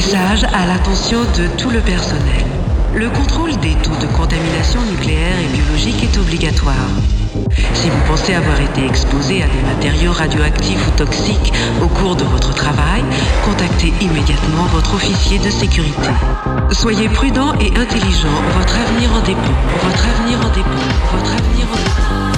Message à l'attention de tout le personnel. Le contrôle des taux de contamination nucléaire et biologique est obligatoire. Si vous pensez avoir été exposé à des matériaux radioactifs ou toxiques au cours de votre travail, contactez immédiatement votre officier de sécurité. Soyez prudent et intelligent, votre avenir en dépend. Votre avenir en dépend. Votre avenir en dépend.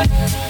Yeah.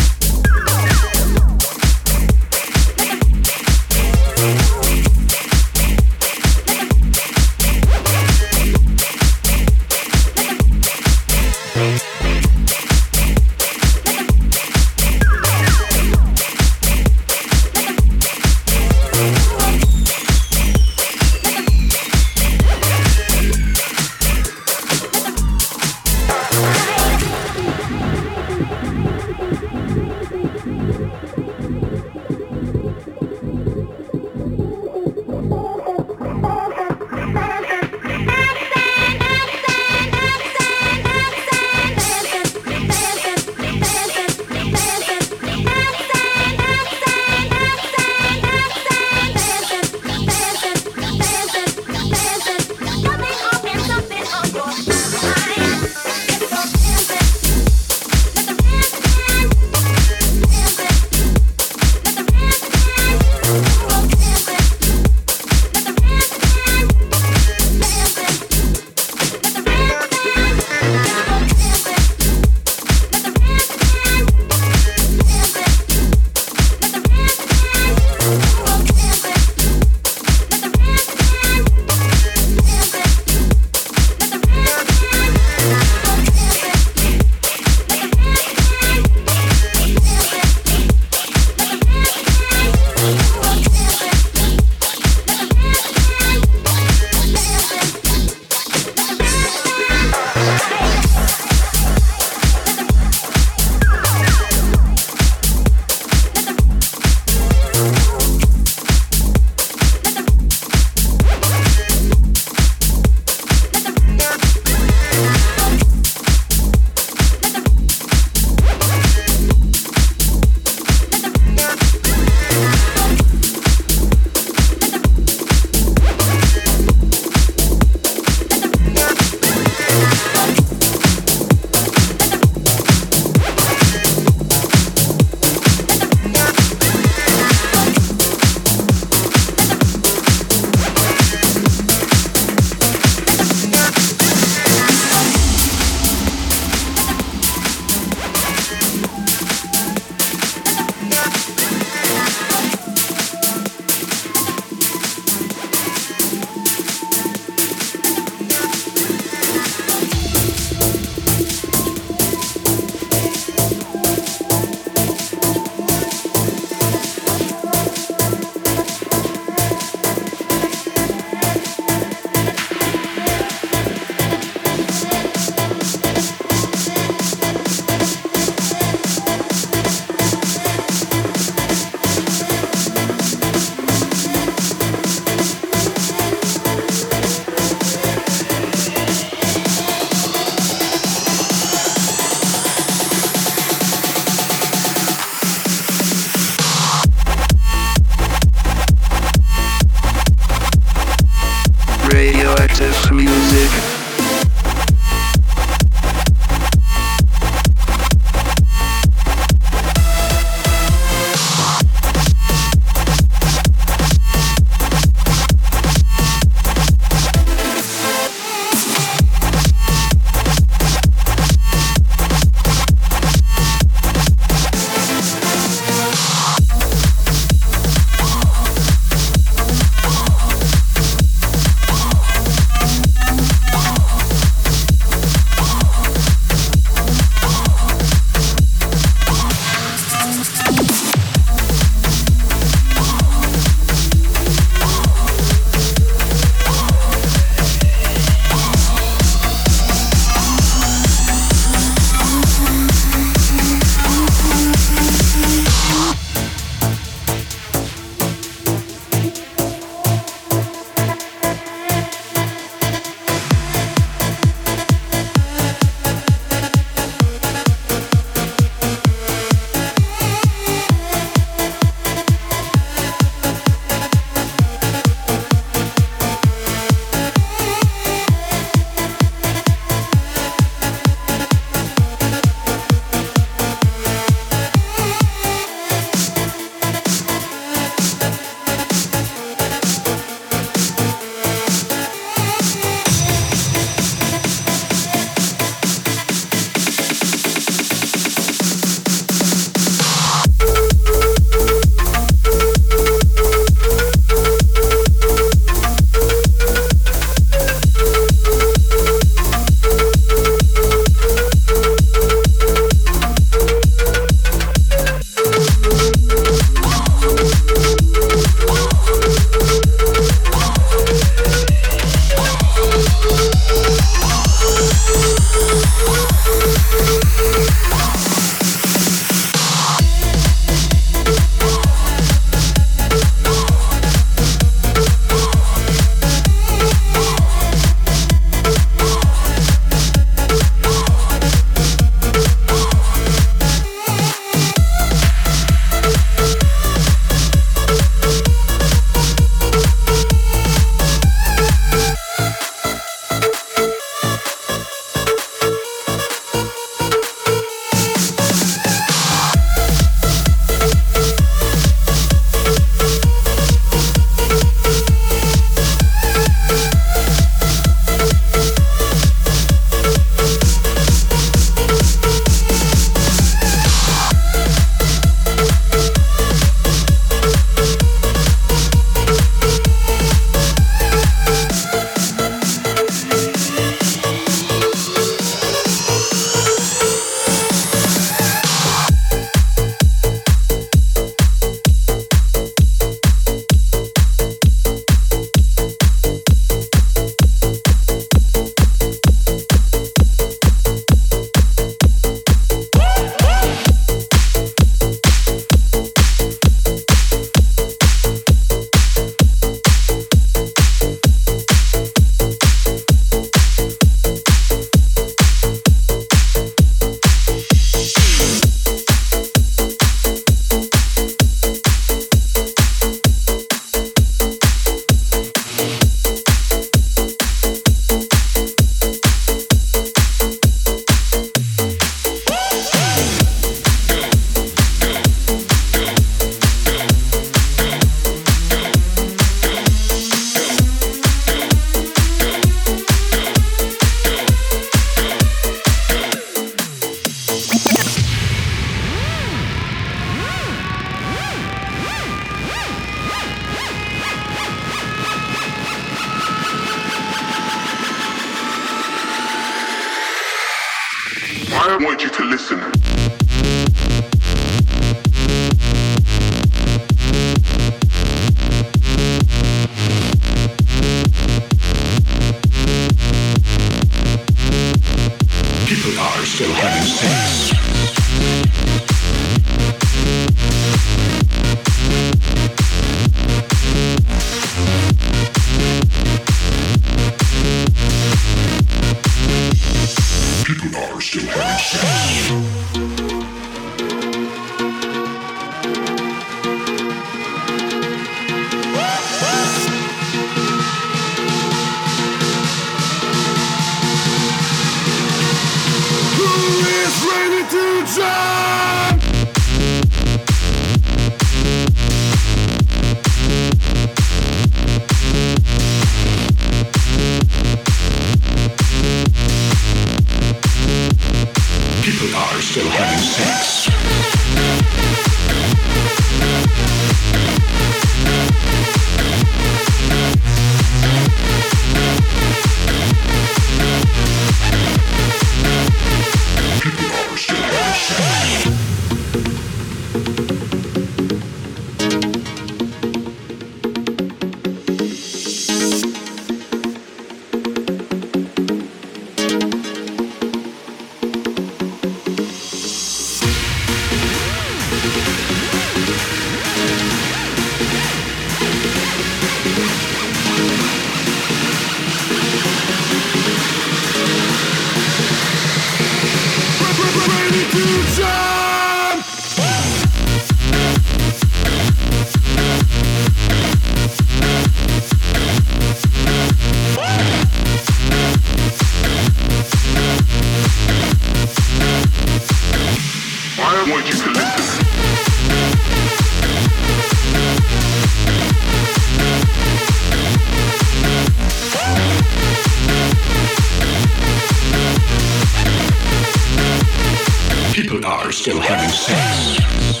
Still having sex.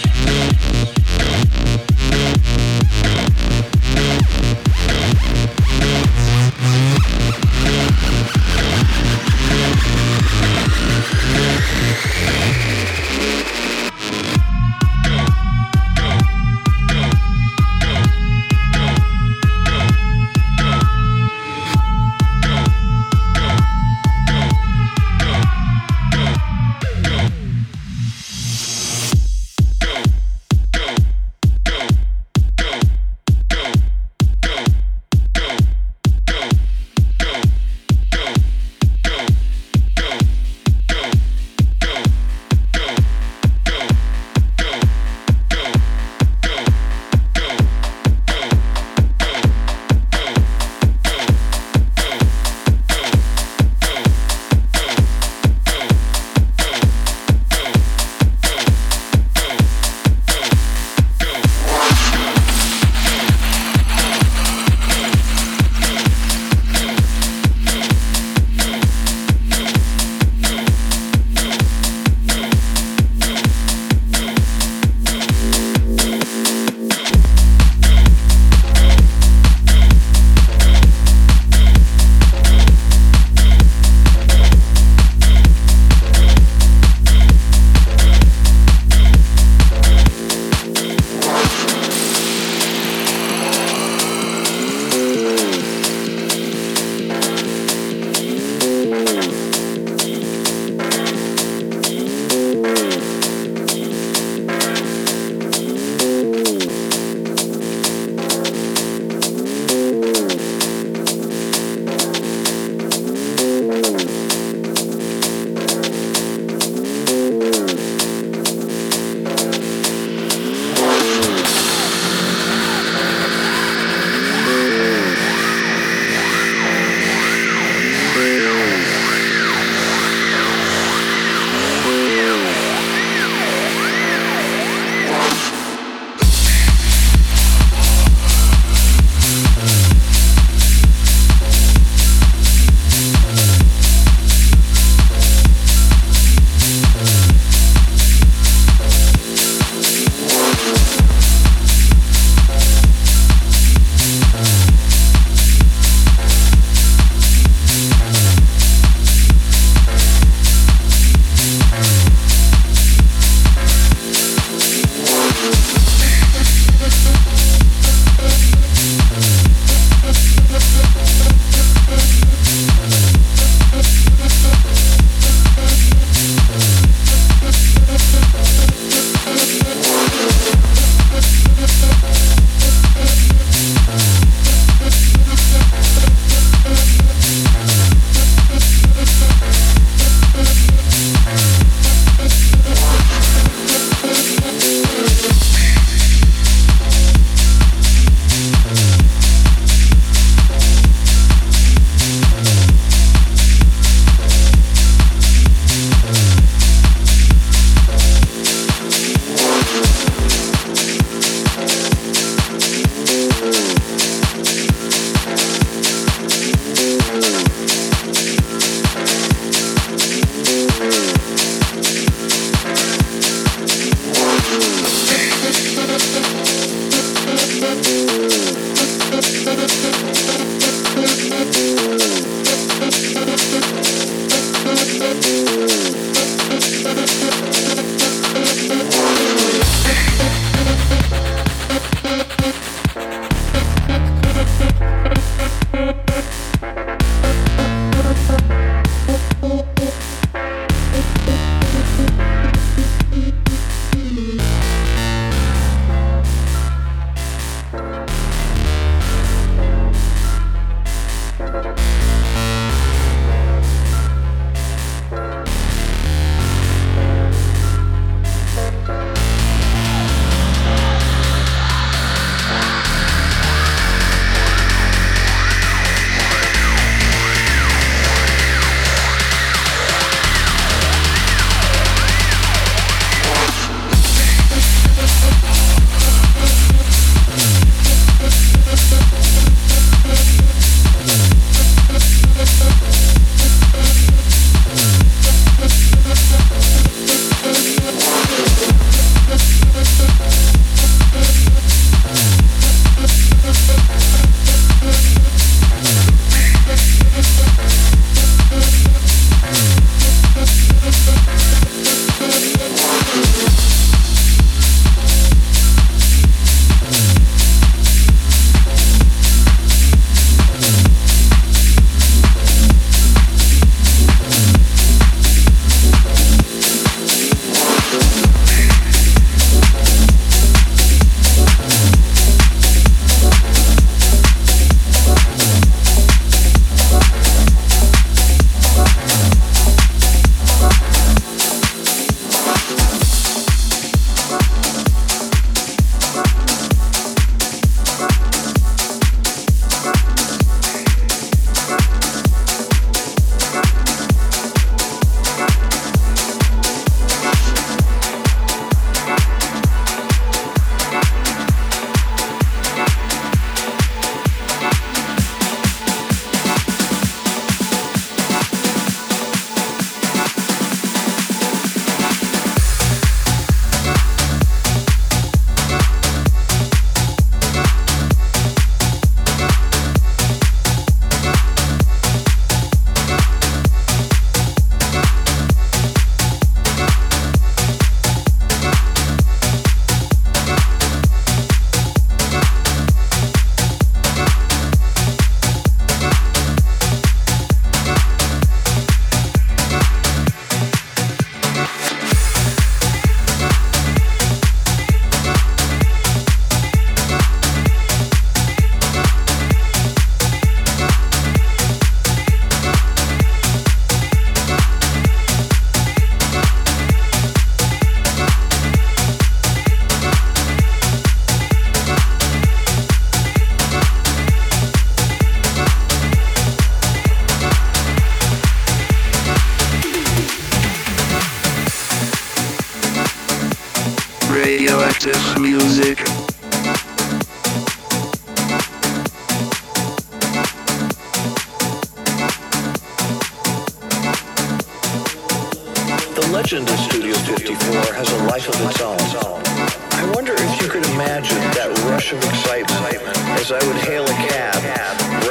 Studio 54 has a life of its own. I wonder if you could imagine that rush of excitement as I would hail a cab,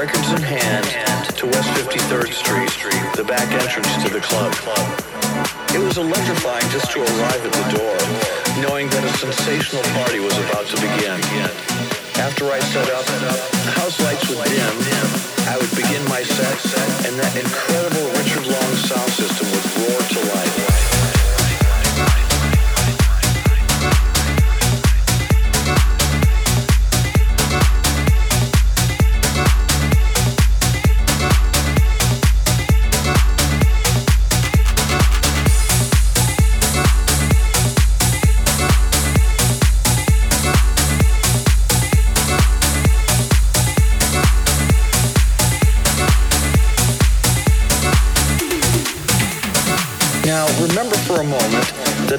records in hand, to West 53rd Street, the back entrance to the club. It was electrifying just to arrive at the door, knowing that a sensational party was about to begin. After I set up, the house lights would dim, I would begin my set, and that incredible Richard Long sound system would roar to life.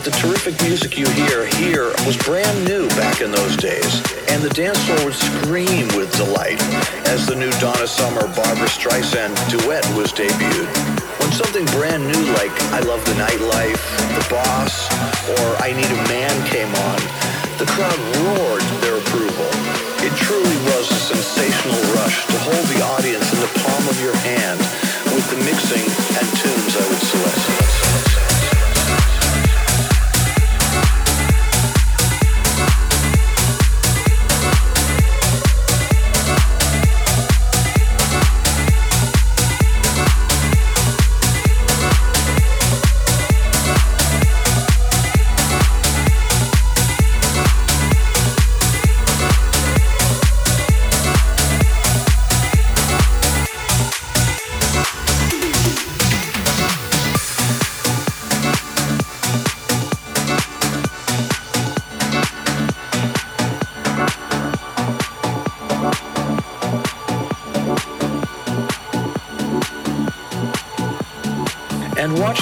That the terrific music you hear here was brand new back in those days, and the dance floor would scream with delight as the new Donna Summer Barbra Streisand duet was debuted. When something brand new like I Love the Nightlife, The Boss, or I Need a Man came on, the crowd roared their approval. It truly was a sensational rush to hold the audience in the palm of your hand with the mixing and tunes I would select.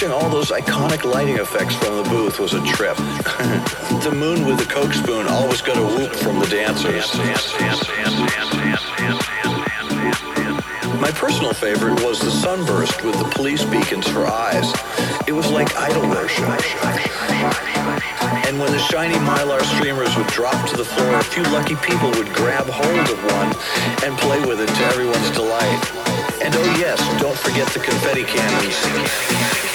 Watching all those iconic lighting effects from the booth was a trip. the moon with the coke spoon always got a whoop from the dancers. My personal favorite was the sunburst with the police beacons for eyes. It was like idol worship. And when the shiny mylar streamers would drop to the floor, a few lucky people would grab hold of one and play with it to everyone's delight. And oh yes, don't forget the confetti cannons.